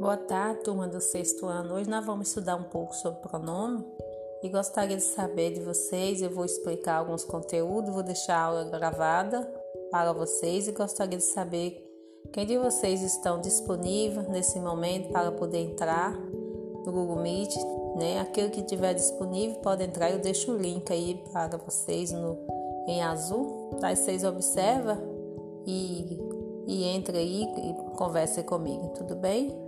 Boa tarde, turma do sexto ano. Hoje nós vamos estudar um pouco sobre pronome e gostaria de saber de vocês. Eu vou explicar alguns conteúdos, vou deixar a aula gravada para vocês e gostaria de saber quem de vocês estão disponível nesse momento para poder entrar no Google Meet. Né? Aquele que tiver disponível pode entrar. Eu deixo o link aí para vocês no, em azul. Tá? Vocês observam e, e entre aí e converse comigo, tudo bem?